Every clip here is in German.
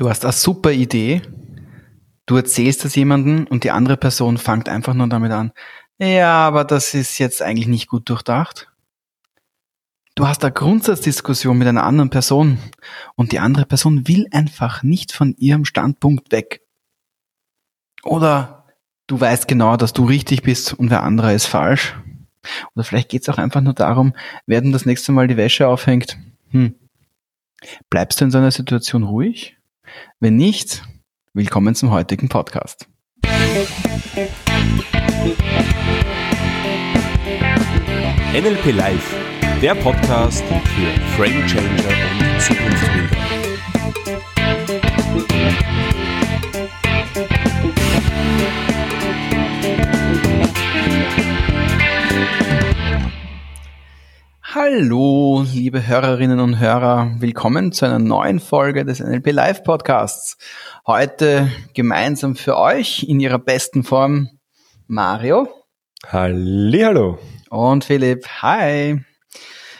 Du hast eine super Idee, du erzählst das jemandem und die andere Person fängt einfach nur damit an, ja, aber das ist jetzt eigentlich nicht gut durchdacht. Du hast eine Grundsatzdiskussion mit einer anderen Person und die andere Person will einfach nicht von ihrem Standpunkt weg. Oder du weißt genau, dass du richtig bist und wer andere ist falsch. Oder vielleicht geht es auch einfach nur darum, wer denn das nächste Mal die Wäsche aufhängt. Hm. Bleibst du in so einer Situation ruhig? Wenn nicht, willkommen zum heutigen Podcast. NLP Live, der Podcast für Frame Changer und Zukunftsbilder. Hallo, liebe Hörerinnen und Hörer, willkommen zu einer neuen Folge des NLP Live Podcasts. Heute gemeinsam für euch in ihrer besten Form Mario. Hallihallo. Und Philipp. Hi.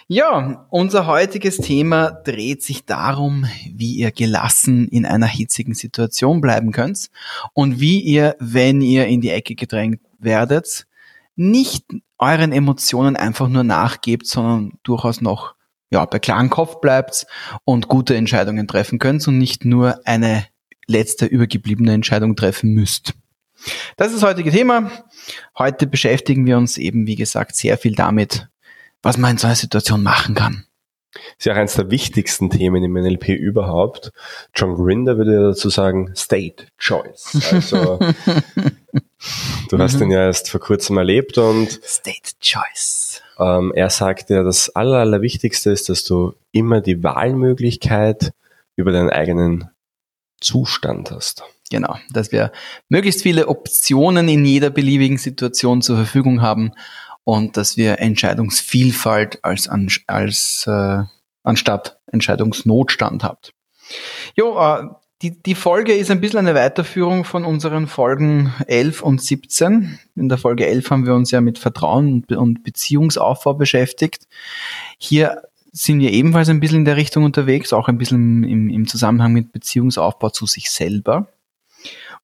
Ja, unser heutiges Thema dreht sich darum, wie ihr gelassen in einer hitzigen Situation bleiben könnt und wie ihr, wenn ihr in die Ecke gedrängt werdet, nicht euren Emotionen einfach nur nachgebt, sondern durchaus noch ja, bei klarem Kopf bleibt und gute Entscheidungen treffen könnt und nicht nur eine letzte übergebliebene Entscheidung treffen müsst. Das ist das heutige Thema. Heute beschäftigen wir uns eben, wie gesagt, sehr viel damit, was man in so einer Situation machen kann. Das ist ja auch eines der wichtigsten Themen im NLP überhaupt. John Grinder würde dazu sagen, State Choice. Also, du hast mhm. ihn ja erst vor kurzem erlebt und State Choice. Ähm, er sagt ja, das Aller, Allerwichtigste ist, dass du immer die Wahlmöglichkeit über deinen eigenen Zustand hast. Genau, dass wir möglichst viele Optionen in jeder beliebigen Situation zur Verfügung haben und dass wir Entscheidungsvielfalt als, als äh, anstatt Entscheidungsnotstand habt. Jo, äh, die, die Folge ist ein bisschen eine Weiterführung von unseren Folgen 11 und 17. In der Folge 11 haben wir uns ja mit Vertrauen und Beziehungsaufbau beschäftigt. Hier sind wir ebenfalls ein bisschen in der Richtung unterwegs, auch ein bisschen im, im Zusammenhang mit Beziehungsaufbau zu sich selber.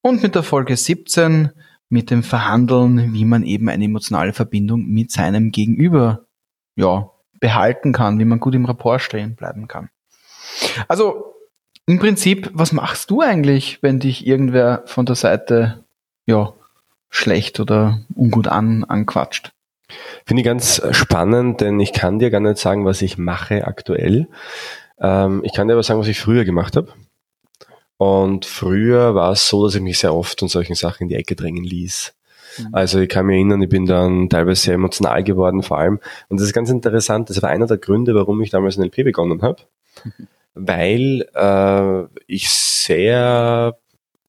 Und mit der Folge 17 mit dem Verhandeln, wie man eben eine emotionale Verbindung mit seinem Gegenüber ja, behalten kann, wie man gut im Rapport stehen bleiben kann. Also im Prinzip, was machst du eigentlich, wenn dich irgendwer von der Seite ja, schlecht oder ungut an, anquatscht? Finde ich ganz spannend, denn ich kann dir gar nicht sagen, was ich mache aktuell. Ähm, ich kann dir aber sagen, was ich früher gemacht habe. Und früher war es so, dass ich mich sehr oft von solchen Sachen in die Ecke drängen ließ. Mhm. Also ich kann mich erinnern, ich bin dann teilweise sehr emotional geworden vor allem. Und das ist ganz interessant, das war einer der Gründe, warum ich damals in LP begonnen habe. Mhm. Weil äh, ich sehr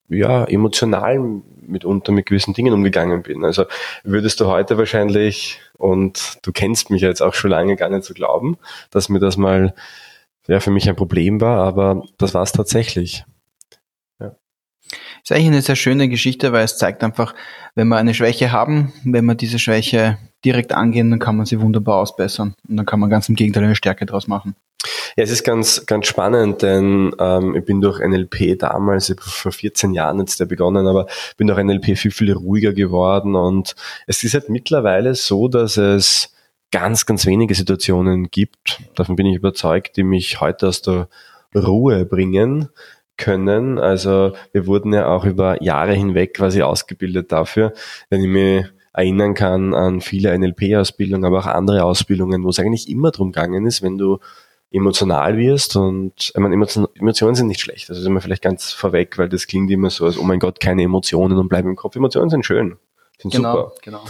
ja, emotional mitunter mit gewissen Dingen umgegangen bin. Also würdest du heute wahrscheinlich, und du kennst mich jetzt auch schon lange gar nicht so glauben, dass mir das mal ja, für mich ein Problem war, aber das war es tatsächlich. Ist eigentlich eine sehr schöne Geschichte, weil es zeigt einfach, wenn wir eine Schwäche haben, wenn wir diese Schwäche direkt angehen, dann kann man sie wunderbar ausbessern. Und dann kann man ganz im Gegenteil eine Stärke daraus machen. Ja, es ist ganz, ganz spannend, denn ähm, ich bin durch NLP damals, vor 14 Jahren jetzt der begonnen, aber bin durch NLP viel, viel ruhiger geworden und es ist halt mittlerweile so, dass es ganz, ganz wenige Situationen gibt, davon bin ich überzeugt, die mich heute aus der Ruhe bringen, können. Also wir wurden ja auch über Jahre hinweg quasi ausgebildet dafür. Wenn ich mich erinnern kann an viele NLP-Ausbildungen, aber auch andere Ausbildungen, wo es eigentlich immer drum gegangen ist, wenn du emotional wirst und ich meine, Emotionen sind nicht schlecht. Das ist immer vielleicht ganz vorweg, weil das klingt immer so, als oh mein Gott, keine Emotionen und bleiben im Kopf. Emotionen sind schön. Sind genau, super. Genau.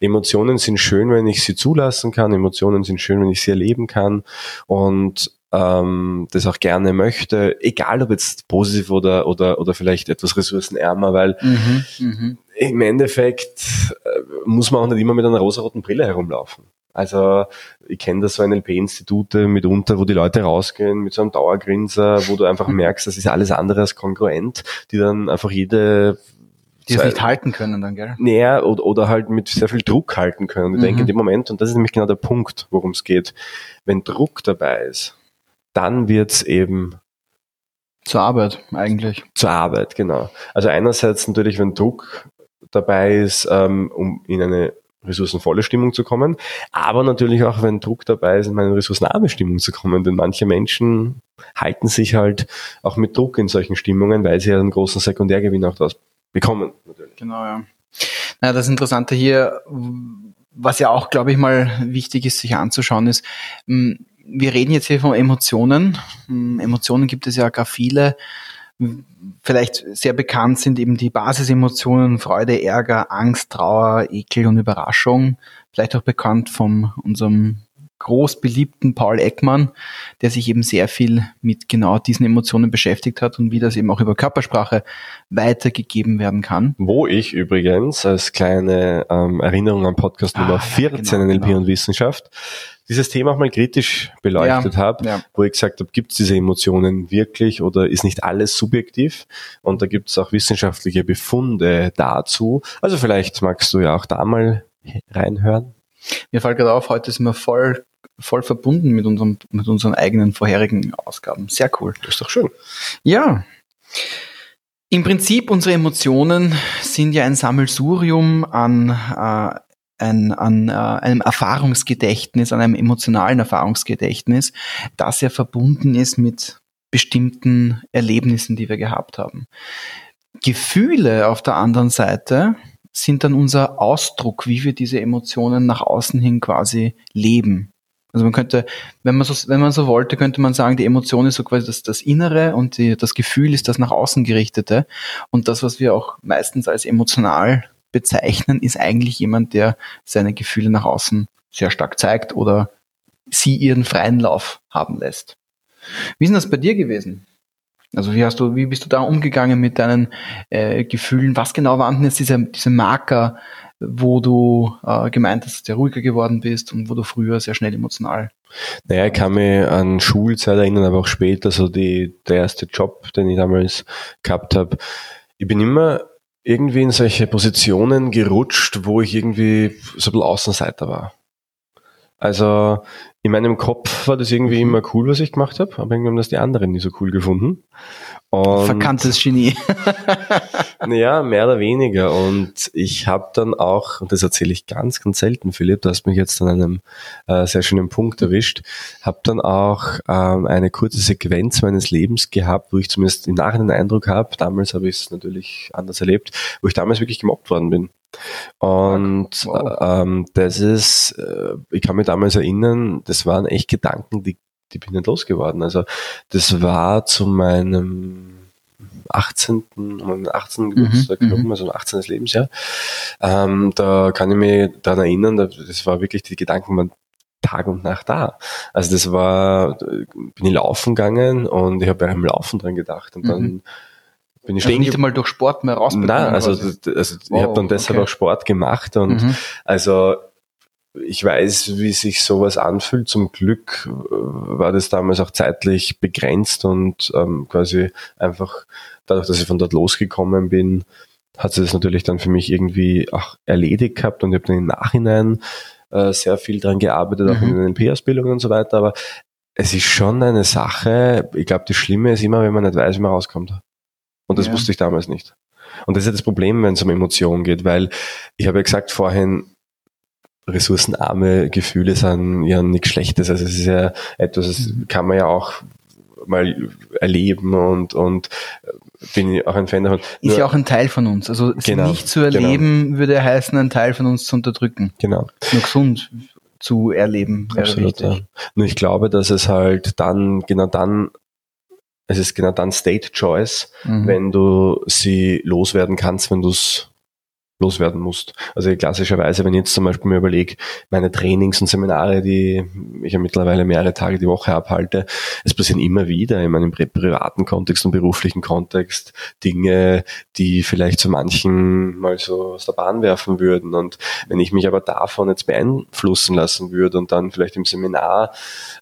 Emotionen sind schön, wenn ich sie zulassen kann. Emotionen sind schön, wenn ich sie erleben kann. Und ähm, das auch gerne möchte, egal ob jetzt positiv oder, oder, oder vielleicht etwas ressourcenärmer, weil mhm, mhm. im Endeffekt äh, muss man auch nicht immer mit einer rosaroten Brille herumlaufen. Also ich kenne das so NLP-Institute mitunter, wo die Leute rausgehen mit so einem Dauergrinser, wo du einfach mhm. merkst, das ist alles andere als kongruent, die dann einfach jede die es nicht halten können dann, gell? Näher oder, oder halt mit sehr viel Druck halten können. Ich mhm. denke in dem Moment, und das ist nämlich genau der Punkt, worum es geht, wenn Druck dabei ist, dann wird's eben Zur Arbeit eigentlich. Zur Arbeit, genau. Also einerseits natürlich, wenn Druck dabei ist, ähm, um in eine ressourcenvolle Stimmung zu kommen, aber natürlich auch, wenn Druck dabei ist, in eine ressourcenarme Stimmung zu kommen, denn manche Menschen halten sich halt auch mit Druck in solchen Stimmungen, weil sie ja einen großen Sekundärgewinn auch daraus bekommen. Natürlich. Genau, ja. Na, das Interessante hier, was ja auch, glaube ich, mal wichtig ist, sich anzuschauen, ist, hm, wir reden jetzt hier von Emotionen. Hm, Emotionen gibt es ja gar viele. Vielleicht sehr bekannt sind eben die Basisemotionen Freude, Ärger, Angst, Trauer, Ekel und Überraschung. Vielleicht auch bekannt von unserem groß beliebten Paul Ekman, der sich eben sehr viel mit genau diesen Emotionen beschäftigt hat und wie das eben auch über Körpersprache weitergegeben werden kann. Wo ich übrigens als kleine ähm, Erinnerung am Podcast Nummer ah, 14 ja, genau, NLP genau. und Wissenschaft dieses Thema auch mal kritisch beleuchtet ja, habe, ja. wo ich gesagt habe, gibt es diese Emotionen wirklich oder ist nicht alles subjektiv? Und da gibt es auch wissenschaftliche Befunde dazu. Also vielleicht magst du ja auch da mal reinhören. Mir fällt gerade auf, heute sind wir voll voll verbunden mit, unserem, mit unseren eigenen vorherigen Ausgaben. Sehr cool. Das ist doch schön. Ja. Im Prinzip, unsere Emotionen sind ja ein Sammelsurium an, äh, ein, an äh, einem Erfahrungsgedächtnis, an einem emotionalen Erfahrungsgedächtnis, das ja verbunden ist mit bestimmten Erlebnissen, die wir gehabt haben. Gefühle auf der anderen Seite sind dann unser Ausdruck, wie wir diese Emotionen nach außen hin quasi leben. Also man könnte, wenn man so, wenn man so wollte, könnte man sagen, die Emotion ist so quasi das, das Innere und die, das Gefühl ist das nach außen gerichtete. Und das, was wir auch meistens als emotional bezeichnen, ist eigentlich jemand, der seine Gefühle nach außen sehr stark zeigt oder sie ihren freien Lauf haben lässt. Wie ist denn das bei dir gewesen? Also wie hast du, wie bist du da umgegangen mit deinen äh, Gefühlen? Was genau waren denn jetzt diese, diese Marker, wo du äh, gemeint hast, dass du ruhiger geworden bist und wo du früher sehr schnell emotional naja, ich kann mich an Schulzeit erinnern, aber auch später, so die, der erste Job, den ich damals gehabt habe. Ich bin immer irgendwie in solche Positionen gerutscht, wo ich irgendwie so ein bisschen Außenseiter war. Also in meinem Kopf war das irgendwie mhm. immer cool, was ich gemacht habe, aber irgendwie haben das die anderen nie so cool gefunden. Und, Verkanntes Genie. naja, mehr oder weniger. Und ich habe dann auch, und das erzähle ich ganz, ganz selten, Philipp, du hast mich jetzt an einem äh, sehr schönen Punkt erwischt, habe dann auch ähm, eine kurze Sequenz meines Lebens gehabt, wo ich zumindest im Nachhinein den Eindruck habe, damals habe ich es natürlich anders erlebt, wo ich damals wirklich gemobbt worden bin. Und wow. ähm, das ist, äh, ich kann mich damals erinnern, das waren echt Gedanken, die, die bin nicht losgeworden. Also das war zu meinem 18. Um 18. Mhm, Geburtstag mhm, also 18. Lebensjahr. Ähm, da kann ich mich daran erinnern, das war wirklich die Gedanken waren Tag und Nacht da. Also das war, bin ich laufen gegangen und ich habe beim Laufen dran gedacht und dann mhm bin ich also nicht einmal durch Sport mehr rausbekommen? Nein, also, also wow, ich habe dann deshalb okay. auch Sport gemacht und mhm. also ich weiß, wie sich sowas anfühlt. Zum Glück äh, war das damals auch zeitlich begrenzt und ähm, quasi einfach dadurch, dass ich von dort losgekommen bin, hat sich das natürlich dann für mich irgendwie auch erledigt gehabt und ich habe dann im Nachhinein äh, sehr viel dran gearbeitet, auch mhm. in den NLP-Ausbildungen und so weiter. Aber es ist schon eine Sache, ich glaube, das Schlimme ist immer, wenn man nicht weiß, wie man rauskommt. Und das ja. wusste ich damals nicht. Und das ist ja das Problem, wenn es um Emotionen geht, weil ich habe ja gesagt vorhin, ressourcenarme Gefühle sind ja nichts Schlechtes. Also es ist ja etwas, das mhm. kann man ja auch mal erleben und, und bin ich auch ein Fan davon. Ist ja auch ein Teil von uns. Also genau, nicht zu erleben genau. würde heißen, einen Teil von uns zu unterdrücken. Genau. Nur gesund zu erleben. Absolut, ja. Nur ich glaube, dass es halt dann, genau dann es ist genau dann State Choice, mhm. wenn du sie loswerden kannst, wenn du es loswerden musst. Also klassischerweise, wenn ich jetzt zum Beispiel mir überlege, meine Trainings und Seminare, die ich ja mittlerweile mehrere Tage die Woche abhalte, es passieren immer wieder in meinem privaten Kontext und beruflichen Kontext Dinge, die vielleicht zu manchen mal so aus der Bahn werfen würden. Und wenn ich mich aber davon jetzt beeinflussen lassen würde und dann vielleicht im Seminar,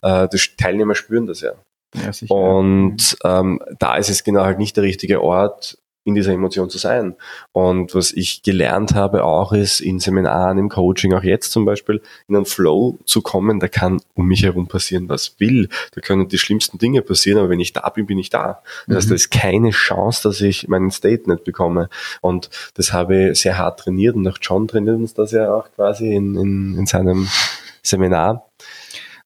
äh, die Teilnehmer spüren das ja. Ja, sicher. Und ähm, da ist es genau halt nicht der richtige Ort, in dieser Emotion zu sein. Und was ich gelernt habe auch ist, in Seminaren, im Coaching, auch jetzt zum Beispiel, in einen Flow zu kommen, da kann um mich herum passieren, was will. Da können die schlimmsten Dinge passieren, aber wenn ich da bin, bin ich da. Das heißt, mhm. da ist keine Chance, dass ich meinen State nicht bekomme. Und das habe ich sehr hart trainiert und auch John trainiert uns das ja auch quasi in, in, in seinem Seminar.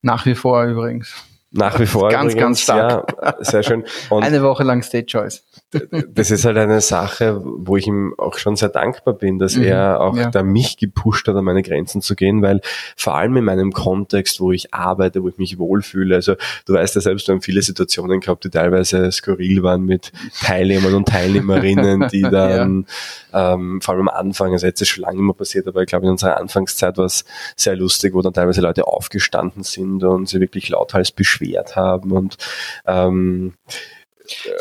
Nach wie vor übrigens. Nach wie vor. Ganz, übrigens, ganz stark. Ja, sehr schön. Und Eine Woche lang State Choice. Das ist halt eine Sache, wo ich ihm auch schon sehr dankbar bin, dass mhm, er auch ja. da mich gepusht hat, an meine Grenzen zu gehen, weil vor allem in meinem Kontext, wo ich arbeite, wo ich mich wohlfühle, also du weißt ja selbst, wir haben viele Situationen gehabt, die teilweise skurril waren mit Teilnehmern und Teilnehmerinnen, die dann ja. ähm, vor allem am Anfang, also jetzt ist schon lange immer passiert, aber ich glaube in unserer Anfangszeit war es sehr lustig, wo dann teilweise Leute aufgestanden sind und sie wirklich lauthals beschweren beschwert haben und ähm,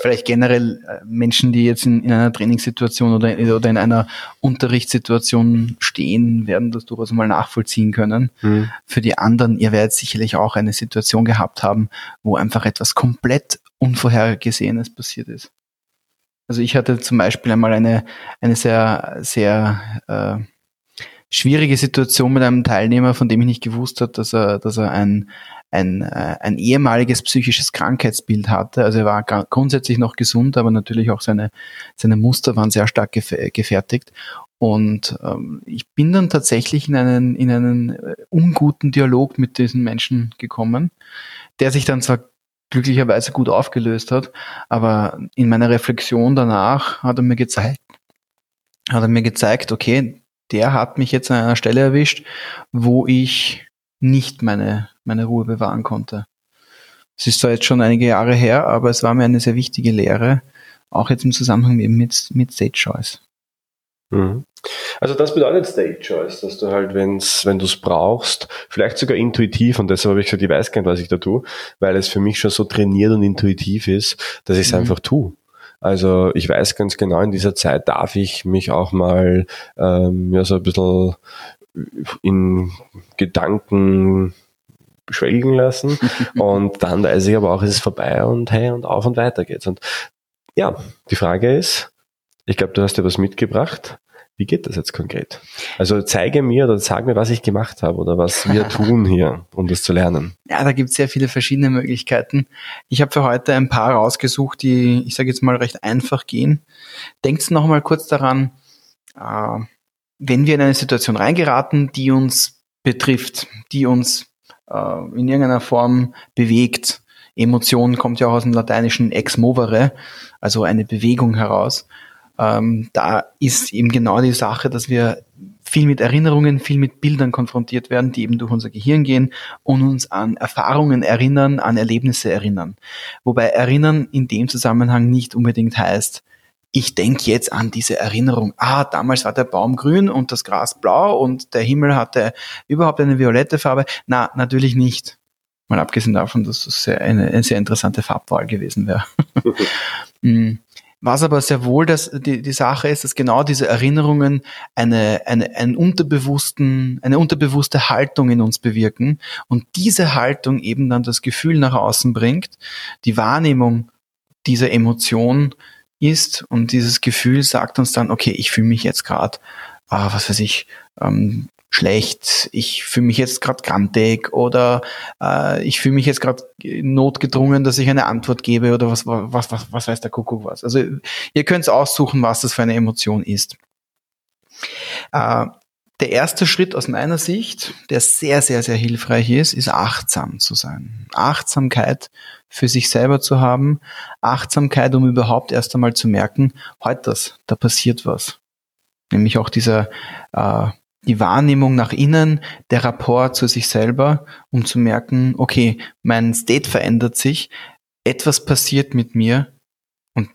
Vielleicht generell äh, Menschen, die jetzt in, in einer Trainingssituation oder, oder in einer Unterrichtssituation stehen, werden das durchaus mal nachvollziehen können. Mhm. Für die anderen, ihr werdet sicherlich auch eine Situation gehabt haben, wo einfach etwas komplett Unvorhergesehenes passiert ist. Also ich hatte zum Beispiel einmal eine, eine sehr, sehr äh, schwierige Situation mit einem Teilnehmer, von dem ich nicht gewusst habe, dass er, dass er ein, ein, äh, ein ehemaliges psychisches Krankheitsbild hatte. Also er war grundsätzlich noch gesund, aber natürlich auch seine, seine Muster waren sehr stark gefertigt. Und ähm, ich bin dann tatsächlich in einen, in einen äh, unguten Dialog mit diesen Menschen gekommen, der sich dann zwar glücklicherweise gut aufgelöst hat, aber in meiner Reflexion danach hat er mir gezeigt, hat er mir gezeigt, okay, der hat mich jetzt an einer Stelle erwischt, wo ich nicht meine, meine Ruhe bewahren konnte. Es ist zwar jetzt schon einige Jahre her, aber es war mir eine sehr wichtige Lehre, auch jetzt im Zusammenhang mit, mit State Choice. Mhm. Also das bedeutet State Choice, dass du halt, wenn's, wenn du es brauchst, vielleicht sogar intuitiv, und deshalb habe ich gesagt, ich weiß gar nicht, was ich da tue, weil es für mich schon so trainiert und intuitiv ist, dass ich es mhm. einfach tue. Also ich weiß ganz genau, in dieser Zeit darf ich mich auch mal ähm, ja, so ein bisschen in Gedanken schwelgen lassen und dann weiß ich aber auch, es ist vorbei und hey und auf und weiter geht's. Und ja, die Frage ist, ich glaube, du hast dir was mitgebracht. Wie geht das jetzt konkret? Also zeige mir oder sag mir, was ich gemacht habe oder was wir tun hier, um das zu lernen. Ja, da gibt es sehr viele verschiedene Möglichkeiten. Ich habe für heute ein paar rausgesucht, die, ich sage jetzt mal, recht einfach gehen. Denkt noch mal kurz daran, äh, wenn wir in eine Situation reingeraten, die uns betrifft, die uns äh, in irgendeiner Form bewegt. Emotion kommt ja auch aus dem lateinischen ex movere, also eine Bewegung heraus ähm, da ist eben genau die Sache, dass wir viel mit Erinnerungen, viel mit Bildern konfrontiert werden, die eben durch unser Gehirn gehen und uns an Erfahrungen erinnern, an Erlebnisse erinnern. Wobei erinnern in dem Zusammenhang nicht unbedingt heißt, ich denke jetzt an diese Erinnerung. Ah, damals war der Baum grün und das Gras blau und der Himmel hatte überhaupt eine violette Farbe. Na, natürlich nicht. Mal abgesehen davon, dass das eine, eine sehr interessante Farbwahl gewesen wäre. Was aber sehr wohl das, die, die Sache ist, dass genau diese Erinnerungen eine, eine, einen unterbewussten, eine unterbewusste Haltung in uns bewirken und diese Haltung eben dann das Gefühl nach außen bringt, die Wahrnehmung dieser Emotion ist und dieses Gefühl sagt uns dann, okay, ich fühle mich jetzt gerade, ah, was weiß ich, ähm, schlecht, ich fühle mich jetzt gerade grantig oder äh, ich fühle mich jetzt gerade notgedrungen, dass ich eine Antwort gebe oder was, was, was, was weiß der Kuckuck was. Also ihr könnt aussuchen, was das für eine Emotion ist. Äh, der erste Schritt aus meiner Sicht, der sehr, sehr, sehr hilfreich ist, ist achtsam zu sein. Achtsamkeit für sich selber zu haben. Achtsamkeit, um überhaupt erst einmal zu merken, heute das, da passiert was. Nämlich auch dieser äh, die Wahrnehmung nach innen, der Rapport zu sich selber, um zu merken, okay, mein State verändert sich, etwas passiert mit mir. Und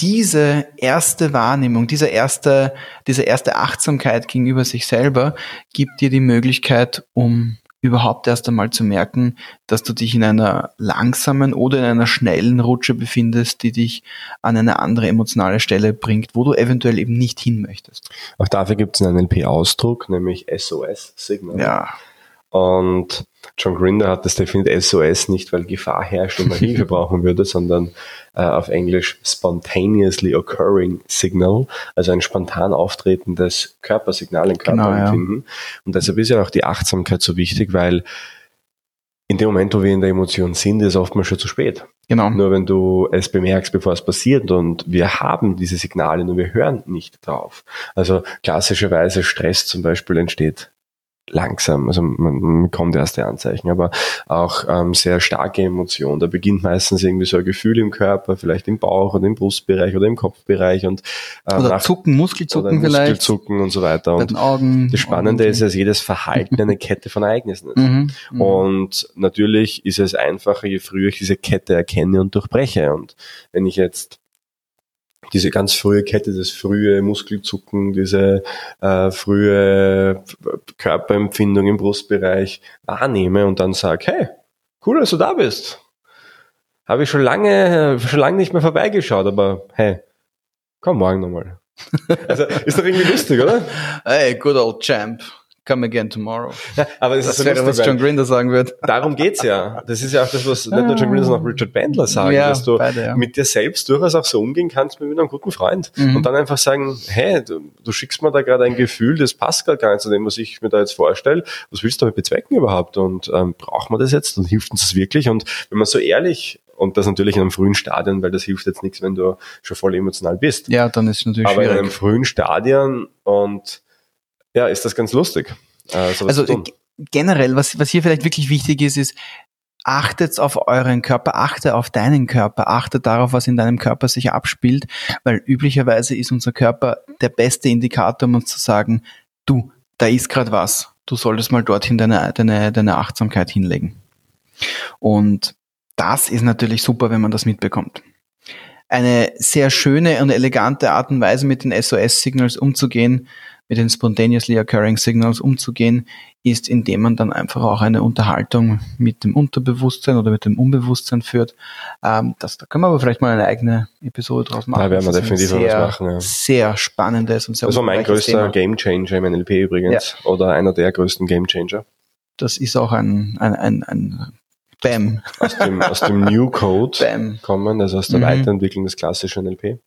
diese erste Wahrnehmung, diese erste, diese erste Achtsamkeit gegenüber sich selber gibt dir die Möglichkeit, um überhaupt erst einmal zu merken, dass du dich in einer langsamen oder in einer schnellen Rutsche befindest, die dich an eine andere emotionale Stelle bringt, wo du eventuell eben nicht hin möchtest. Auch dafür gibt es einen NLP-Ausdruck, nämlich SOS-Signal. Ja. Und John Grinder hat das definiert SOS nicht, weil Gefahr herrscht und man Hilfe brauchen würde, sondern äh, auf Englisch spontaneously occurring signal, also ein spontan auftretendes Körpersignal, ein Körperempfinden. Genau, ja. Und deshalb ist ja auch die Achtsamkeit so wichtig, weil in dem Moment, wo wir in der Emotion sind, ist oftmals schon zu spät. Genau. Nur wenn du es bemerkst, bevor es passiert und wir haben diese Signale, nur wir hören nicht drauf. Also klassischerweise Stress zum Beispiel entsteht langsam, also man, man bekommt erste Anzeichen, aber auch ähm, sehr starke Emotionen. Da beginnt meistens irgendwie so ein Gefühl im Körper, vielleicht im Bauch oder im Brustbereich oder im Kopfbereich und äh, oder nach, Zucken, Muskelzucken oder vielleicht, Muskelzucken und so weiter. Und Augen, das Spannende Augen. ist, dass jedes Verhalten eine Kette von Ereignissen ist. Mhm, mhm, und natürlich ist es einfacher, je früher ich diese Kette erkenne und durchbreche. Und wenn ich jetzt diese ganz frühe Kette, das frühe Muskelzucken, diese äh, frühe Körperempfindung im Brustbereich wahrnehme und dann sage, hey, cool, dass du da bist. Habe ich schon lange, schon lange nicht mehr vorbeigeschaut, aber hey, komm morgen nochmal. Also ist doch irgendwie lustig, oder? Hey, good old champ come again tomorrow. Ja, aber das, das ist wäre, was John Grinder sagen wird. Darum geht's ja. Das ist ja auch das, was nicht nur John Grinder, sondern auch Richard Bandler sagen, ja, dass du beide, ja. mit dir selbst durchaus auch so umgehen kannst wie mit einem guten Freund. Mhm. Und dann einfach sagen, hey, du, du schickst mir da gerade ein Gefühl, das passt gar nicht zu dem, was ich mir da jetzt vorstelle. Was willst du damit bezwecken überhaupt? Und ähm, braucht man das jetzt? Und hilft uns das wirklich? Und wenn man so ehrlich und das natürlich in einem frühen Stadion, weil das hilft jetzt nichts, wenn du schon voll emotional bist. Ja, dann ist es natürlich Aber schwierig. in einem frühen Stadion und ja, ist das ganz lustig. Äh, also generell, was, was hier vielleicht wirklich wichtig ist, ist, achtet auf euren Körper, achte auf deinen Körper, achte darauf, was in deinem Körper sich abspielt, weil üblicherweise ist unser Körper der beste Indikator, um uns zu sagen, du, da ist gerade was, du solltest mal dorthin deine, deine, deine Achtsamkeit hinlegen. Und das ist natürlich super, wenn man das mitbekommt. Eine sehr schöne und elegante Art und Weise, mit den SOS-Signals umzugehen, mit den spontaneously occurring signals umzugehen, ist, indem man dann einfach auch eine Unterhaltung mit dem Unterbewusstsein oder mit dem Unbewusstsein führt. Ähm, das, da können wir aber vielleicht mal eine eigene Episode draus machen. Da werden wir definitiv sehr, was machen. Ja. Sehr spannendes und sehr Das war mein größter Game Changer im NLP übrigens. Ja. Oder einer der größten Game Changer. Das ist auch ein, ein, ein, ein Bam. Aus dem, aus dem New Code Bam. kommen, also aus der mhm. Weiterentwicklung des klassischen NLP.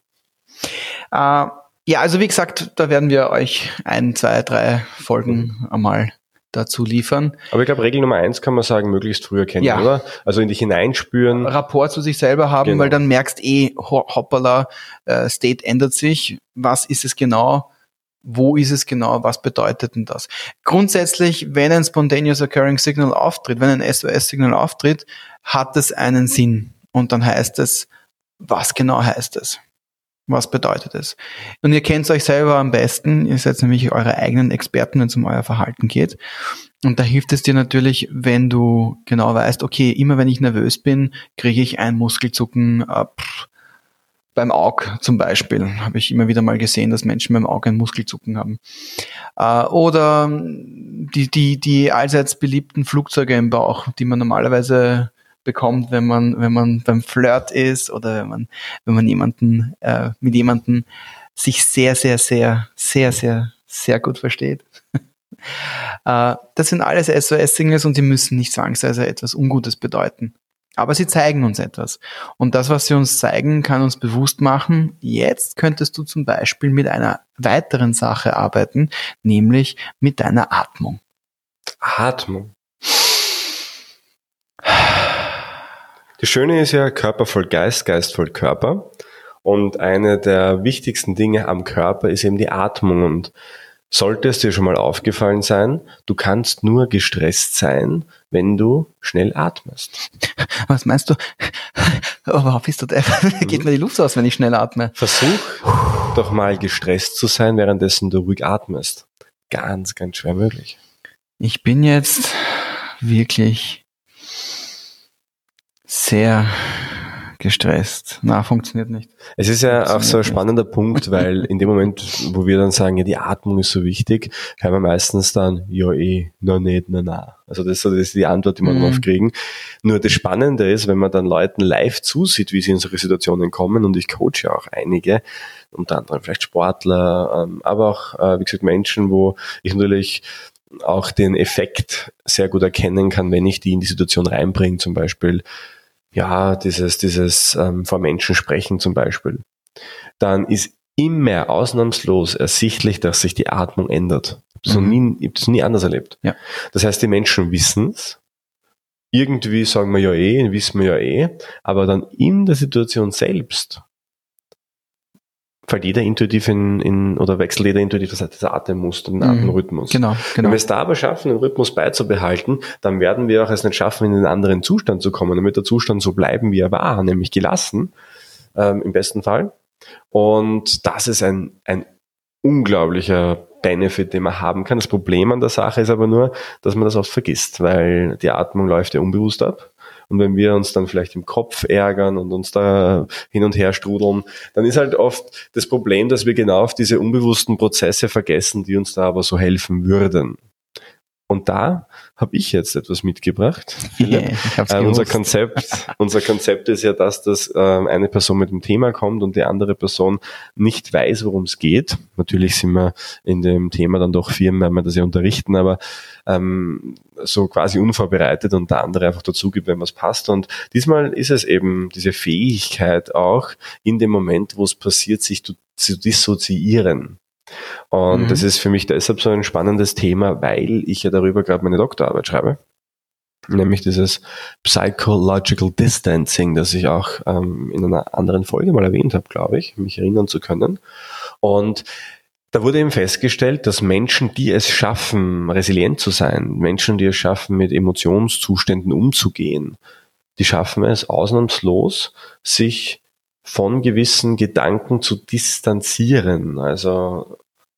Äh, ja, also wie gesagt, da werden wir euch ein, zwei, drei Folgen einmal dazu liefern. Aber ich glaube, Regel Nummer eins kann man sagen, möglichst früh erkennen, ja. oder? Also in dich hineinspüren. Rapport zu sich selber haben, genau. weil dann merkst eh, hoppala, äh, State ändert sich. Was ist es genau? Wo ist es genau? Was bedeutet denn das? Grundsätzlich, wenn ein Spontaneous Occurring Signal auftritt, wenn ein SOS-Signal auftritt, hat es einen Sinn. Und dann heißt es, was genau heißt es? Was bedeutet es? Und ihr kennt euch selber am besten. Ihr seid nämlich eure eigenen Experten, wenn es um euer Verhalten geht. Und da hilft es dir natürlich, wenn du genau weißt, okay, immer wenn ich nervös bin, kriege ich ein Muskelzucken äh, beim Auge zum Beispiel. Habe ich immer wieder mal gesehen, dass Menschen beim Auge ein Muskelzucken haben. Äh, oder die, die, die allseits beliebten Flugzeuge im Bauch, die man normalerweise bekommt, wenn man, wenn man beim Flirt ist oder wenn man, wenn man jemanden, äh, mit jemanden sich sehr, sehr, sehr, sehr, sehr, sehr gut versteht. äh, das sind alles SOS-Signals und die müssen nicht zwangsweise etwas Ungutes bedeuten. Aber sie zeigen uns etwas. Und das, was sie uns zeigen, kann uns bewusst machen, jetzt könntest du zum Beispiel mit einer weiteren Sache arbeiten, nämlich mit deiner Atmung. Atmung. Das Schöne ist ja Körper voll Geist, Geist voll Körper. Und eine der wichtigsten Dinge am Körper ist eben die Atmung. Und sollte es dir schon mal aufgefallen sein, du kannst nur gestresst sein, wenn du schnell atmest. Was meinst du? Oh, wow, bist du der? Geht mir die Luft aus, wenn ich schnell atme. Versuch doch mal gestresst zu sein, währenddessen du ruhig atmest. Ganz, ganz schwer möglich. Ich bin jetzt wirklich sehr gestresst. Na, funktioniert nicht. Es ist ja auch so ein spannender nicht. Punkt, weil in dem Moment, wo wir dann sagen, ja, die Atmung ist so wichtig, hören wir meistens dann, ja eh, na nicht, na na. Also das, das ist die Antwort, die wir mhm. oft kriegen. Nur das Spannende ist, wenn man dann Leuten live zusieht, wie sie in solche Situationen kommen, und ich coache ja auch einige, unter anderem vielleicht Sportler, ähm, aber auch, äh, wie gesagt, Menschen, wo ich natürlich auch den Effekt sehr gut erkennen kann, wenn ich die in die Situation reinbringe, zum Beispiel, ja, dieses, dieses ähm, vor Menschen sprechen zum Beispiel, dann ist immer ausnahmslos ersichtlich, dass sich die Atmung ändert. Ich habe mhm. nie, das nie anders erlebt. Ja. Das heißt, die Menschen wissen es. Irgendwie sagen wir ja eh, wissen wir ja eh, aber dann in der Situation selbst fällt jeder intuitiv in, in oder wechselt jeder intuitiv das, das Atemmuster, den mhm. Atemrhythmus. Genau, genau. Wenn wir es da aber schaffen, den Rhythmus beizubehalten, dann werden wir auch es nicht schaffen, in einen anderen Zustand zu kommen, damit der Zustand so bleiben, wie er war, nämlich gelassen, ähm, im besten Fall. Und das ist ein, ein unglaublicher Benefit, den man haben kann. Das Problem an der Sache ist aber nur, dass man das oft vergisst, weil die Atmung läuft ja unbewusst ab. Und wenn wir uns dann vielleicht im Kopf ärgern und uns da hin und her strudeln, dann ist halt oft das Problem, dass wir genau auf diese unbewussten Prozesse vergessen, die uns da aber so helfen würden. Und da habe ich jetzt etwas mitgebracht. Yeah, äh, unser Konzept, unser Konzept ist ja das, dass äh, eine Person mit dem Thema kommt und die andere Person nicht weiß, worum es geht. Natürlich sind wir in dem Thema dann doch Firmen, wenn wir das ja unterrichten, aber ähm, so quasi unvorbereitet und der andere einfach dazu gibt, wenn was passt. Und diesmal ist es eben diese Fähigkeit auch, in dem Moment, wo es passiert, sich zu, zu dissoziieren. Und mhm. das ist für mich deshalb so ein spannendes Thema, weil ich ja darüber gerade meine Doktorarbeit schreibe. Nämlich dieses Psychological Distancing, das ich auch ähm, in einer anderen Folge mal erwähnt habe, glaube ich, mich erinnern zu können. Und da wurde eben festgestellt, dass Menschen, die es schaffen, resilient zu sein, Menschen, die es schaffen, mit Emotionszuständen umzugehen, die schaffen es ausnahmslos, sich von gewissen Gedanken zu distanzieren. Also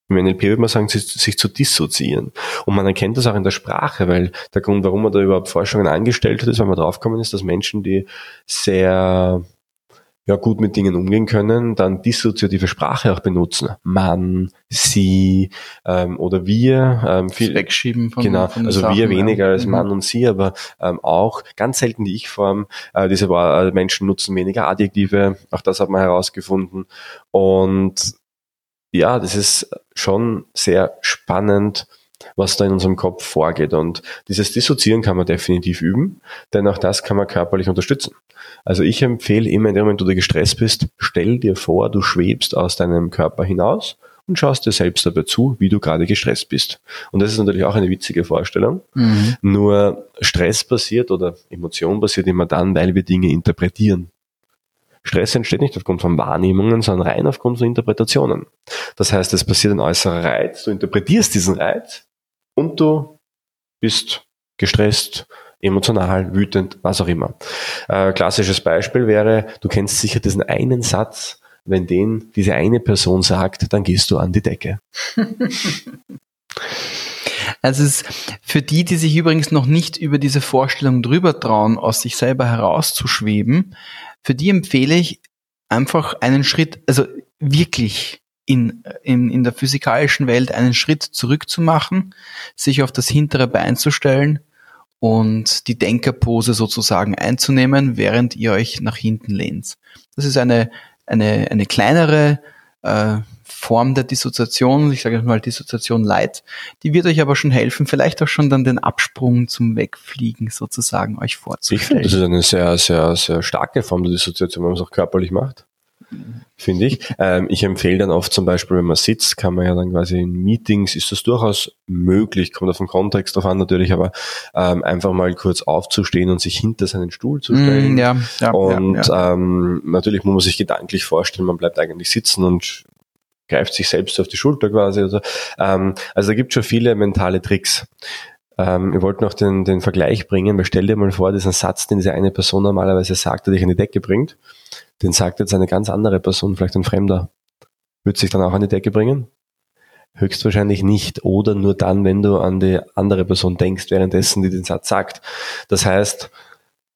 im NLP würde man sagen, sich, zu dissoziieren. Und man erkennt das auch in der Sprache, weil der Grund, warum man da überhaupt Forschungen angestellt hat, ist, weil man draufgekommen ist, dass Menschen, die sehr ja, gut mit Dingen umgehen können, dann dissoziative Sprache auch benutzen. Man, sie ähm, oder wir. Ähm, viel, Wegschieben von Genau, von also Sachen, wir weniger ja. als Mann mhm. und sie, aber ähm, auch ganz selten die Ich-Form. Äh, diese äh, Menschen nutzen weniger Adjektive, auch das hat man herausgefunden. Und ja, das ist schon sehr spannend, was da in unserem Kopf vorgeht. Und dieses Dissoziieren kann man definitiv üben, denn auch das kann man körperlich unterstützen. Also ich empfehle immer, in dem Moment, wo du gestresst bist, stell dir vor, du schwebst aus deinem Körper hinaus und schaust dir selbst dabei zu, wie du gerade gestresst bist. Und das ist natürlich auch eine witzige Vorstellung. Mhm. Nur Stress passiert oder Emotion passiert immer dann, weil wir Dinge interpretieren. Stress entsteht nicht aufgrund von Wahrnehmungen, sondern rein aufgrund von Interpretationen. Das heißt, es passiert ein äußerer Reiz, du interpretierst diesen Reiz und du bist gestresst, emotional, wütend, was auch immer. Äh, klassisches Beispiel wäre, du kennst sicher diesen einen Satz, wenn den diese eine Person sagt, dann gehst du an die Decke. Also es ist für die, die sich übrigens noch nicht über diese Vorstellung drüber trauen, aus sich selber herauszuschweben, für die empfehle ich einfach einen Schritt, also wirklich in, in, in der physikalischen Welt einen Schritt zurück zu machen, sich auf das hintere Bein zu stellen und die Denkerpose sozusagen einzunehmen, während ihr euch nach hinten lehnt. Das ist eine, eine, eine kleinere äh, Form der Dissoziation, ich sage mal Dissoziation Light, die wird euch aber schon helfen, vielleicht auch schon dann den Absprung zum Wegfliegen sozusagen euch vorzustellen. Ich finde, das ist eine sehr, sehr, sehr starke Form der Dissoziation, wenn man es auch körperlich macht finde ich. Ähm, ich empfehle dann oft zum Beispiel, wenn man sitzt, kann man ja dann quasi in Meetings, ist das durchaus möglich, kommt auf den Kontext drauf an natürlich, aber ähm, einfach mal kurz aufzustehen und sich hinter seinen Stuhl zu stellen. Mm, ja, ja, und ja, ja. Ähm, natürlich muss man sich gedanklich vorstellen, man bleibt eigentlich sitzen und greift sich selbst auf die Schulter quasi. Also, ähm, also da gibt schon viele mentale Tricks. Ähm, ich wollte noch den, den Vergleich bringen, weil stell dir mal vor, diesen Satz, den diese eine Person normalerweise sagt, der dich an die Decke bringt, den sagt jetzt eine ganz andere Person, vielleicht ein Fremder. Wird sich dann auch an die Decke bringen? Höchstwahrscheinlich nicht. Oder nur dann, wenn du an die andere Person denkst, währenddessen die den Satz sagt. Das heißt,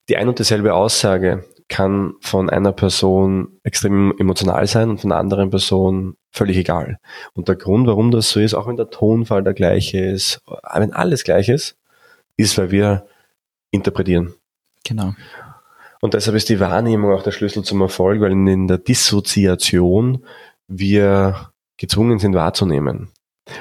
die ein und dieselbe Aussage kann von einer Person extrem emotional sein und von einer anderen Person völlig egal. Und der Grund, warum das so ist, auch wenn der Tonfall der gleiche ist, wenn alles gleich ist, ist, weil wir interpretieren. Genau. Und deshalb ist die Wahrnehmung auch der Schlüssel zum Erfolg, weil in der Dissoziation wir gezwungen sind wahrzunehmen.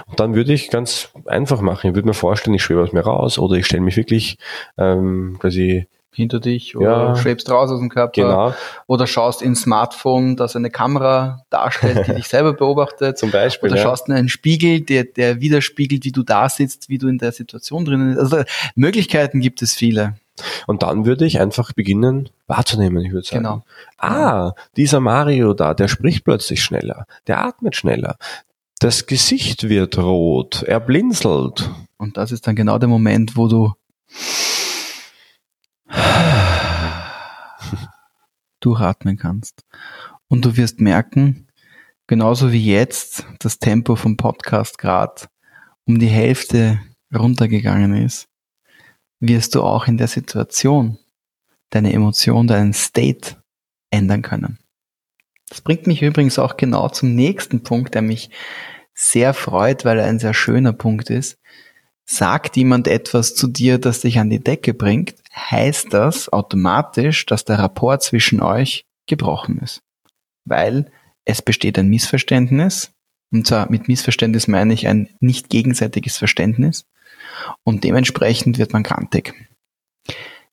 Und dann würde ich ganz einfach machen. Ich würde mir vorstellen, ich schwebe aus mir raus oder ich stelle mich wirklich ähm, quasi hinter dich oder ja, schwebst raus aus dem Körper genau. oder schaust ins Smartphone, das eine Kamera darstellt, die dich selber beobachtet. Zum Beispiel. Oder ja. schaust in einen Spiegel, der, der widerspiegelt, wie du da sitzt, wie du in der Situation drinnen bist. Also Möglichkeiten gibt es viele. Und dann würde ich einfach beginnen wahrzunehmen, ich würde sagen. Genau. Ah, dieser Mario da, der spricht plötzlich schneller, der atmet schneller, das Gesicht wird rot, er blinzelt. Und das ist dann genau der Moment, wo du durchatmen kannst. Und du wirst merken, genauso wie jetzt das Tempo vom Podcast gerade um die Hälfte runtergegangen ist, wirst du auch in der Situation deine Emotion, deinen State ändern können. Das bringt mich übrigens auch genau zum nächsten Punkt, der mich sehr freut, weil er ein sehr schöner Punkt ist. Sagt jemand etwas zu dir, das dich an die Decke bringt, heißt das automatisch, dass der Rapport zwischen euch gebrochen ist. Weil es besteht ein Missverständnis, und zwar mit Missverständnis meine ich ein nicht gegenseitiges Verständnis, und dementsprechend wird man krantig.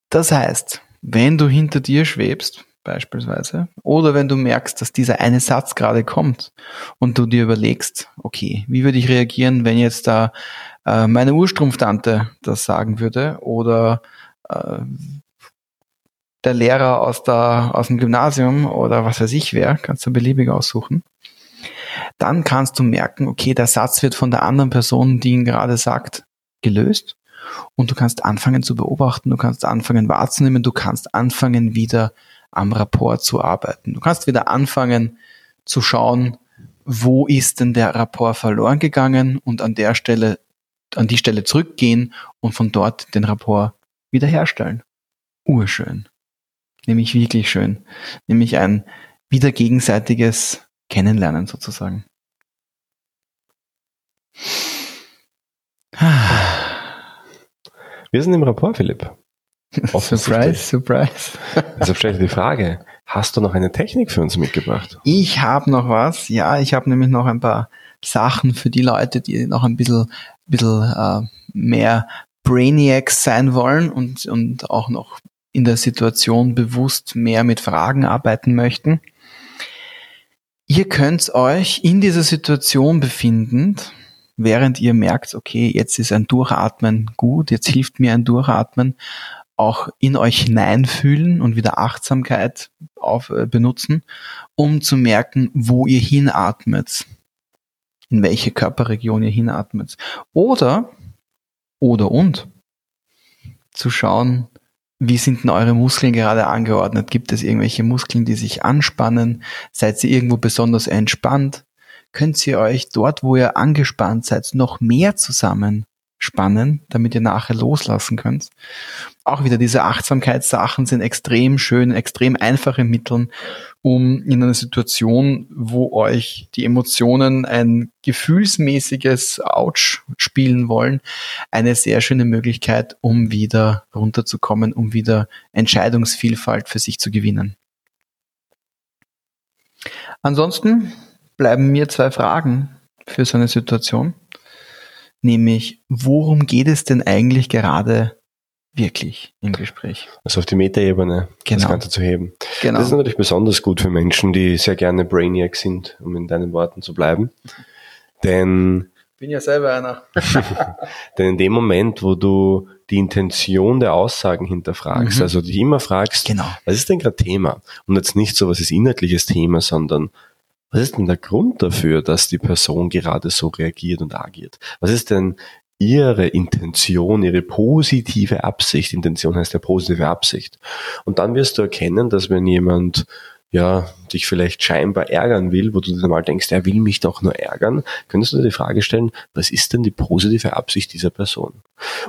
Das heißt, wenn du hinter dir schwebst, beispielsweise, oder wenn du merkst, dass dieser eine Satz gerade kommt und du dir überlegst, okay, wie würde ich reagieren, wenn jetzt da äh, meine Urstrumpftante das sagen würde oder äh, der Lehrer aus, der, aus dem Gymnasium oder was weiß ich wer, kannst du beliebig aussuchen. Dann kannst du merken, okay, der Satz wird von der anderen Person, die ihn gerade sagt, gelöst. Und du kannst anfangen zu beobachten, du kannst anfangen wahrzunehmen, du kannst anfangen wieder am Rapport zu arbeiten. Du kannst wieder anfangen zu schauen, wo ist denn der Rapport verloren gegangen und an der Stelle, an die Stelle zurückgehen und von dort den Rapport wiederherstellen. Urschön. Nämlich wirklich schön. Nämlich ein wieder gegenseitiges Kennenlernen sozusagen. Wir sind im Rapport, Philipp. surprise, surprise. Stelle ich die Frage, hast du noch eine Technik für uns mitgebracht? Ich habe noch was, ja, ich habe nämlich noch ein paar Sachen für die Leute, die noch ein bisschen, bisschen äh, mehr Brainiacs sein wollen und, und auch noch in der Situation bewusst mehr mit Fragen arbeiten möchten. Ihr könnt euch in dieser Situation befindend, während ihr merkt, okay, jetzt ist ein Durchatmen gut, jetzt hilft mir ein Durchatmen, auch in euch hineinfühlen und wieder Achtsamkeit auf, äh, benutzen, um zu merken, wo ihr hinatmet, in welche Körperregion ihr hinatmet. Oder oder und zu schauen, wie sind denn eure Muskeln gerade angeordnet? Gibt es irgendwelche Muskeln, die sich anspannen? Seid ihr irgendwo besonders entspannt? Könnt ihr euch dort, wo ihr angespannt seid, noch mehr zusammen spannen, damit ihr nachher loslassen könnt. Auch wieder diese Achtsamkeitssachen sind extrem schön, extrem einfache Mittel, um in einer Situation, wo euch die Emotionen ein gefühlsmäßiges Ouch spielen wollen, eine sehr schöne Möglichkeit, um wieder runterzukommen, um wieder Entscheidungsvielfalt für sich zu gewinnen. Ansonsten bleiben mir zwei Fragen für so eine Situation nämlich worum geht es denn eigentlich gerade wirklich im Gespräch? Also auf die Metaebene genau. das Ganze zu heben. Genau. Das ist natürlich besonders gut für Menschen, die sehr gerne Brainiac sind, um in deinen Worten zu bleiben. Denn bin ja selber einer. denn in dem Moment, wo du die Intention der Aussagen hinterfragst, mhm. also dich immer fragst, genau. was ist denn gerade Thema? Und jetzt nicht so, was ist inhaltliches Thema, sondern was ist denn der Grund dafür, dass die Person gerade so reagiert und agiert? Was ist denn ihre Intention, ihre positive Absicht? Intention heißt ja positive Absicht. Und dann wirst du erkennen, dass wenn jemand ja, dich vielleicht scheinbar ärgern will, wo du dir mal denkst, er will mich doch nur ärgern, könntest du dir die Frage stellen, was ist denn die positive Absicht dieser Person?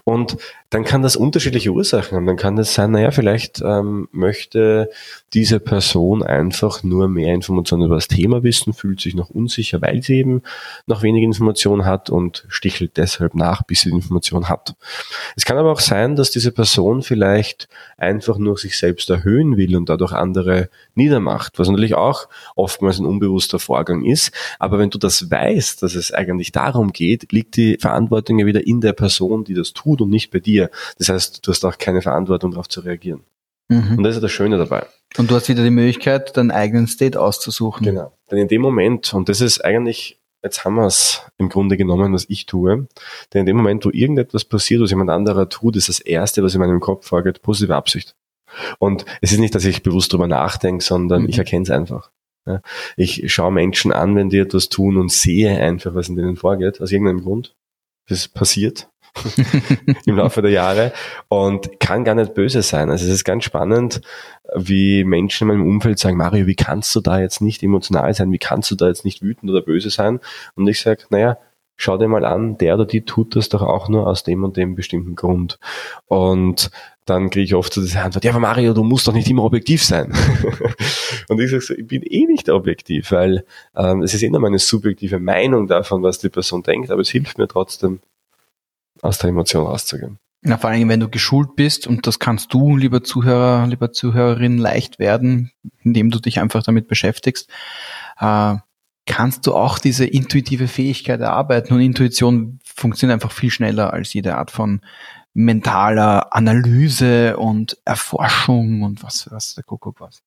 Und dann kann das unterschiedliche Ursachen haben. Dann kann das sein, naja, vielleicht ähm, möchte diese Person einfach nur mehr Informationen über das Thema wissen, fühlt sich noch unsicher, weil sie eben noch wenig Informationen hat und stichelt deshalb nach, bis sie die Information hat. Es kann aber auch sein, dass diese Person vielleicht einfach nur sich selbst erhöhen will und dadurch andere niedermacht macht, was natürlich auch oftmals ein unbewusster Vorgang ist. Aber wenn du das weißt, dass es eigentlich darum geht, liegt die Verantwortung ja wieder in der Person, die das tut und nicht bei dir. Das heißt, du hast auch keine Verantwortung darauf zu reagieren. Mhm. Und das ist das Schöne dabei. Und du hast wieder die Möglichkeit, deinen eigenen State auszusuchen. Genau. Denn in dem Moment, und das ist eigentlich jetzt haben wir es im Grunde genommen, was ich tue. Denn in dem Moment, wo irgendetwas passiert, was jemand anderer tut, ist das Erste, was in meinem Kopf vorgeht, positive Absicht. Und es ist nicht, dass ich bewusst drüber nachdenke, sondern mhm. ich erkenne es einfach. Ich schaue Menschen an, wenn die etwas tun und sehe einfach, was in denen vorgeht, aus irgendeinem Grund. Das passiert. im Laufe der Jahre und kann gar nicht böse sein. Also es ist ganz spannend, wie Menschen in meinem Umfeld sagen, Mario, wie kannst du da jetzt nicht emotional sein? Wie kannst du da jetzt nicht wütend oder böse sein? Und ich sage, naja, schau dir mal an, der oder die tut das doch auch nur aus dem und dem bestimmten Grund. Und dann kriege ich oft so diese Antwort, ja, aber Mario, du musst doch nicht immer objektiv sein. und ich sage so, ich bin eh nicht objektiv, weil ähm, es ist nur meine subjektive Meinung davon, was die Person denkt, aber es hilft mir trotzdem, aus der Emotion rauszugehen. Na, vor allem, wenn du geschult bist, und das kannst du, lieber Zuhörer, lieber Zuhörerin, leicht werden, indem du dich einfach damit beschäftigst, äh, kannst du auch diese intuitive Fähigkeit erarbeiten. Und Intuition funktioniert einfach viel schneller als jede Art von mentaler Analyse und Erforschung und was, was der Kuckuck was.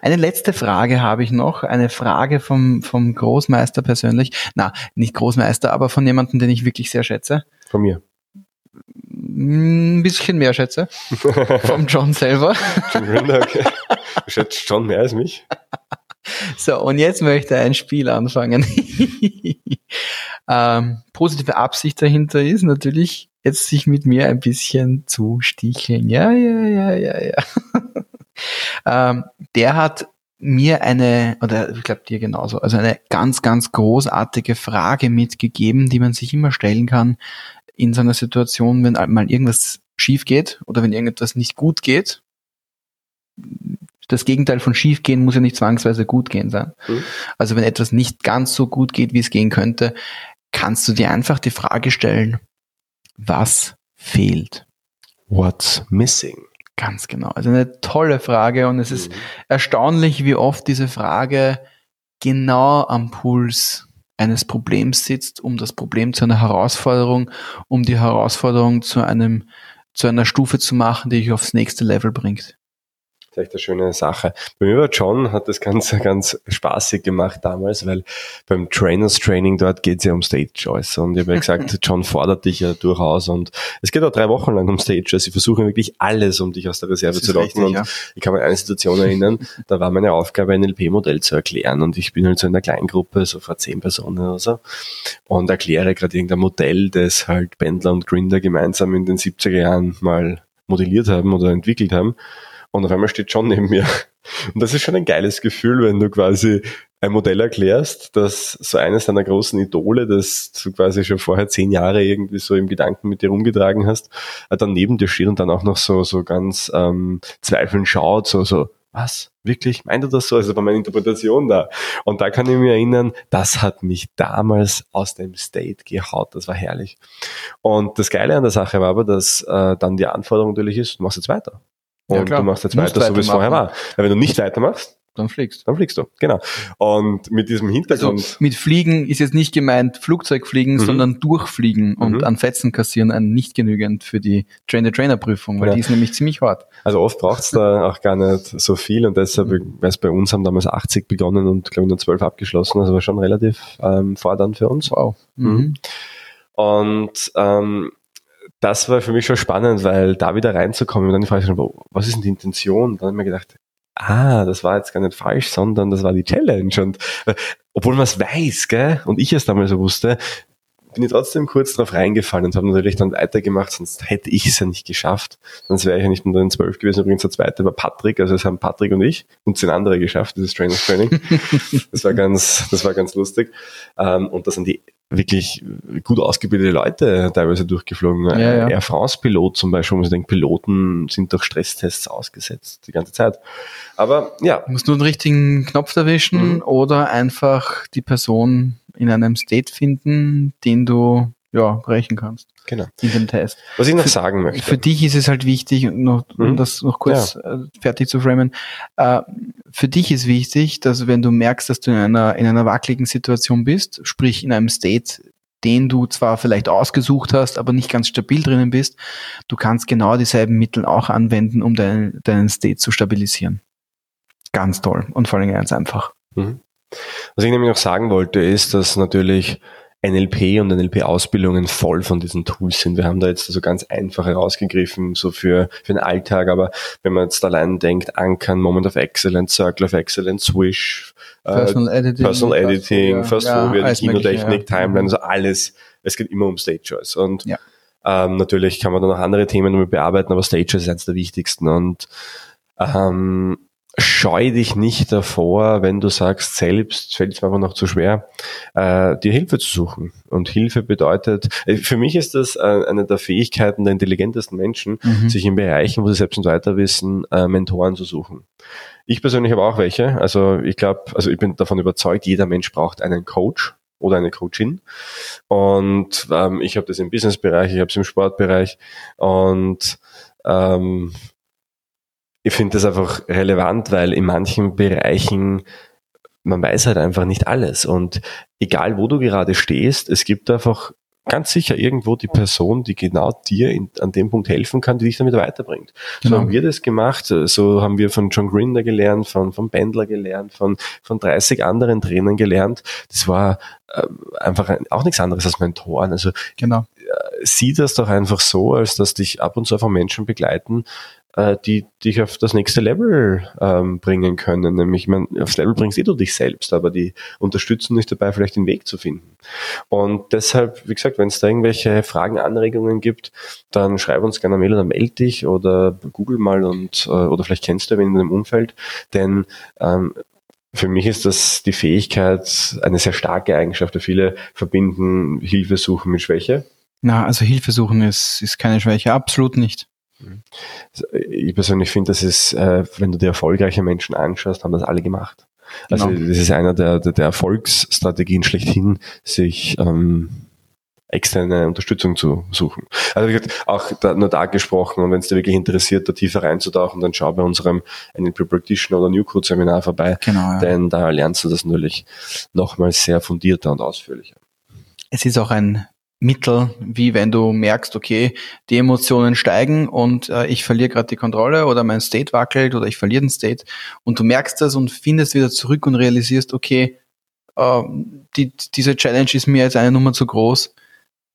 Eine letzte Frage habe ich noch. Eine Frage vom, vom Großmeister persönlich. Na, nicht Großmeister, aber von jemandem, den ich wirklich sehr schätze. Von mir. Ein bisschen mehr schätze. vom John selber. John Grinder, okay. Du schätzt John mehr als mich. So, und jetzt möchte ein Spiel anfangen. ähm, positive Absicht dahinter ist natürlich, jetzt sich mit mir ein bisschen zu sticheln. Ja, ja, ja, ja, ja. ähm, der hat mir eine, oder ich glaube dir genauso, also eine ganz, ganz großartige Frage mitgegeben, die man sich immer stellen kann in so einer Situation, wenn mal irgendwas schief geht oder wenn irgendetwas nicht gut geht. Das Gegenteil von schief gehen muss ja nicht zwangsweise gut gehen sein. Mhm. Also wenn etwas nicht ganz so gut geht, wie es gehen könnte, kannst du dir einfach die Frage stellen, was fehlt? What's missing? Ganz genau. Also eine tolle Frage und es ist mhm. erstaunlich, wie oft diese Frage genau am Puls eines Problems sitzt, um das Problem zu einer Herausforderung, um die Herausforderung zu einem, zu einer Stufe zu machen, die dich aufs nächste Level bringt ist echt eine schöne Sache. Bei mir war John, hat das Ganze ganz spaßig gemacht damals, weil beim Trainers Training dort geht es ja um Stage Choice. Und ich habe ja gesagt, John fordert dich ja durchaus und es geht auch drei Wochen lang um Stage Choice. Sie versuchen wirklich alles, um dich aus der Reserve zu locken. Und ja. ich kann mich an eine Situation erinnern, da war meine Aufgabe, ein LP-Modell zu erklären. Und ich bin halt so in einer Kleingruppe, so vor zehn Personen oder so, und erkläre gerade irgendein Modell, das halt Bendler und Grinder gemeinsam in den 70er Jahren mal modelliert haben oder entwickelt haben. Und auf einmal steht John neben mir. Und das ist schon ein geiles Gefühl, wenn du quasi ein Modell erklärst, dass so eines deiner großen Idole, das du quasi schon vorher zehn Jahre irgendwie so im Gedanken mit dir rumgetragen hast, äh, dann neben dir steht und dann auch noch so, so ganz ähm, zweifelnd schaut, so, so, was? Wirklich? Meint er das so? Also war meine Interpretation da. Und da kann ich mich erinnern, das hat mich damals aus dem State gehaut. Das war herrlich. Und das Geile an der Sache war aber, dass äh, dann die Anforderung natürlich ist, du machst jetzt weiter. Und ja, du machst jetzt weiter, so wie es vorher war. Weil wenn du nicht weitermachst, dann fliegst. Dann fliegst du, genau. Und mit diesem Hintergrund. Also mit Fliegen ist jetzt nicht gemeint Flugzeugfliegen, mhm. sondern durchfliegen und mhm. an Fetzen kassieren ein nicht genügend für die Trainer-Trainer-Prüfung, weil ja. die ist nämlich ziemlich hart. Also oft braucht es da auch gar nicht so viel und deshalb, mhm. weil bei uns haben damals 80 begonnen und glaube ich nur 12 abgeschlossen, also war schon relativ ähm, fordernd für uns. Wow. Mhm. mhm. Und ähm, das war für mich schon spannend, weil da wieder reinzukommen und dann die Frage, was ist denn die Intention? Dann habe ich mir gedacht, ah, das war jetzt gar nicht falsch, sondern das war die Challenge. Und äh, obwohl man es weiß, gell, und ich es damals so wusste, bin ich trotzdem kurz drauf reingefallen und habe natürlich dann weitergemacht, sonst hätte ich es ja nicht geschafft. Sonst wäre ich ja nicht unter den zwölf gewesen. Übrigens der zweite war Patrick, also es haben Patrick und ich und zehn andere geschafft, dieses Trainers Training. das war ganz, das war ganz lustig. Ähm, und das sind die wirklich gut ausgebildete Leute teilweise durchgeflogen. Ja, ja. Air France-Pilot zum Beispiel, wo man sich denkt, Piloten sind durch Stresstests ausgesetzt die ganze Zeit. Aber ja. Du musst nur den richtigen Knopf erwischen mhm. oder einfach die Person in einem State finden, den du ja, brechen kannst. Genau. In dem Test. Was ich noch Für- sagen möchte. Für dich ist es halt wichtig, noch, um Mhm. das noch kurz äh, fertig zu framen, äh, für dich ist wichtig, dass wenn du merkst, dass du in einer, in einer wackeligen Situation bist, sprich in einem State, den du zwar vielleicht ausgesucht hast, aber nicht ganz stabil drinnen bist, du kannst genau dieselben Mittel auch anwenden, um deinen, deinen State zu stabilisieren. Ganz toll und vor allem ganz einfach. Mhm. Was ich nämlich noch sagen wollte, ist, dass natürlich NLP und NLP-Ausbildungen voll von diesen Tools sind. Wir haben da jetzt also ganz einfach herausgegriffen, so für, für den Alltag, aber wenn man jetzt allein denkt, Ankern, Moment of Excellence, Circle of Excellence, Swish, äh, Personal Editing. Personal Editing, Fast Fast ja, Kinotechnik, ja. Timeline, also alles. Es geht immer um Stage Choice. Und Ja. ähm, natürlich kann man dann noch andere Themen damit bearbeiten, aber Stage Choice ist eines der wichtigsten. Und ähm, scheu dich nicht davor, wenn du sagst, selbst fällt es mir aber noch zu schwer, äh, dir Hilfe zu suchen. Und Hilfe bedeutet, äh, für mich ist das äh, eine der Fähigkeiten der intelligentesten Menschen, Mhm. sich in Bereichen, wo sie selbst nicht weiter wissen, äh, Mentoren zu suchen. Ich persönlich habe auch welche. Also ich glaube, also ich bin davon überzeugt, jeder Mensch braucht einen Coach oder eine Coachin. Und ähm, ich habe das im Businessbereich, ich habe es im Sportbereich und ähm, ich finde das einfach relevant, weil in manchen Bereichen man weiß halt einfach nicht alles. Und egal wo du gerade stehst, es gibt einfach ganz sicher irgendwo die Person, die genau dir in, an dem Punkt helfen kann, die dich damit weiterbringt. So Genau. haben wir das gemacht, so haben wir von John Grinder gelernt, von, von Bendler gelernt, von, von 30 anderen Trainern gelernt. Das war äh, einfach ein, auch nichts anderes als Mentoren. Also Genau. sieh das doch einfach so, als dass dich ab und zu einfach Menschen begleiten, äh, die dich auf das nächste Level ähm, bringen können. Nämlich, ich mein, aufs Level bringst eh du dich selbst, aber die unterstützen dich dabei, vielleicht den Weg zu finden. Und deshalb, wie gesagt, wenn es da irgendwelche Fragen, Anregungen gibt, dann schreib uns gerne eine Mail oder melde dich oder google mal und äh, oder vielleicht kennst du wen in deinem Umfeld, denn ähm, für mich ist das die Fähigkeit eine sehr starke Eigenschaft. Viele verbinden Hilfe suchen mit Schwäche. Na, also Hilfe suchen ist, ist keine Schwäche, absolut nicht. Ich persönlich finde, das ist, äh, wenn du dir erfolgreiche Menschen anschaust, haben das alle gemacht. Also Genau. das ist einer der, der, der Erfolgsstrategien schlechthin, sich ähm, externe Unterstützung zu suchen. Also wie gesagt, auch da, nur da gesprochen und wenn es dir wirklich interessiert, da tiefer reinzutauchen, dann schau bei unserem NLP Practitioner oder New Code Seminar vorbei, Genau. Ja. denn da lernst du das natürlich nochmal sehr fundierter und ausführlicher. es ist auch ein Mittel, wie wenn du merkst, okay, die Emotionen steigen und äh, ich verliere gerade die Kontrolle oder mein State wackelt oder ich verliere den State und du merkst das und findest wieder zurück und realisierst, okay, äh, die, diese Challenge ist mir jetzt eine Nummer zu groß,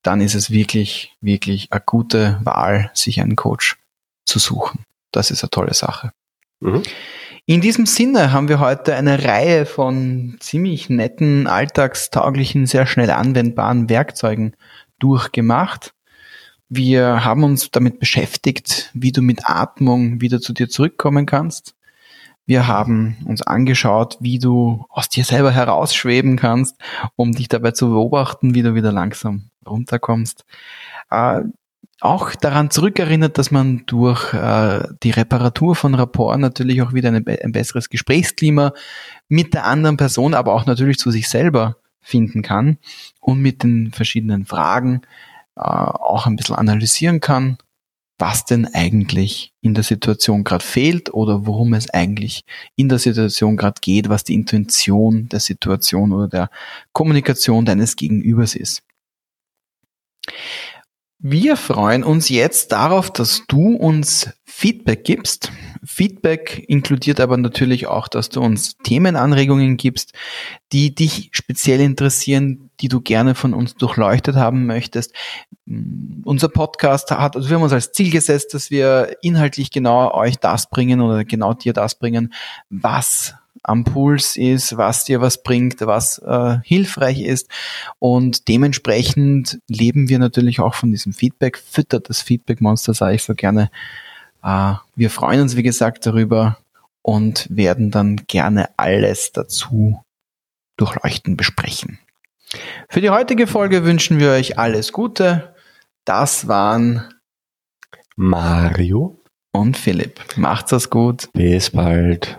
dann ist es wirklich, wirklich eine gute Wahl, sich einen Coach zu suchen. Das ist eine tolle Sache. Mhm. In diesem Sinne haben wir heute eine Reihe von ziemlich netten, alltagstauglichen, sehr schnell anwendbaren Werkzeugen durchgemacht. Wir haben uns damit beschäftigt, wie du mit Atmung wieder zu dir zurückkommen kannst. Wir haben uns angeschaut, wie du aus dir selber herausschweben kannst, um dich dabei zu beobachten, wie du wieder langsam runterkommst. Auch daran zurückerinnert, dass man durch äh, die Reparatur von Rapport natürlich auch wieder eine, ein besseres Gesprächsklima mit der anderen Person, aber auch natürlich zu sich selber finden kann und mit den verschiedenen Fragen äh, auch ein bisschen analysieren kann, was denn eigentlich in der Situation gerade fehlt oder worum es eigentlich in der Situation gerade geht, was die Intention der Situation oder der Kommunikation deines Gegenübers ist. Wir freuen uns jetzt darauf, dass du uns Feedback gibst. Feedback inkludiert aber natürlich auch, dass du uns Themenanregungen gibst, die dich speziell interessieren, die du gerne von uns durchleuchtet haben möchtest. Mm, Unser Podcast hat, also wir haben uns als Ziel gesetzt, dass wir inhaltlich genau euch das bringen oder genau dir das bringen, was am Puls ist, was dir was bringt, was äh, hilfreich ist. Und dementsprechend leben wir natürlich auch von diesem Feedback, füttert das Feedback-Monster, sage ich so gerne. Äh, wir freuen uns, wie gesagt, darüber und werden dann gerne alles dazu durchleuchten, besprechen. Für die heutige Folge wünschen wir euch alles Gute. Das waren Mario, und Philipp. Macht's das gut. bis bald.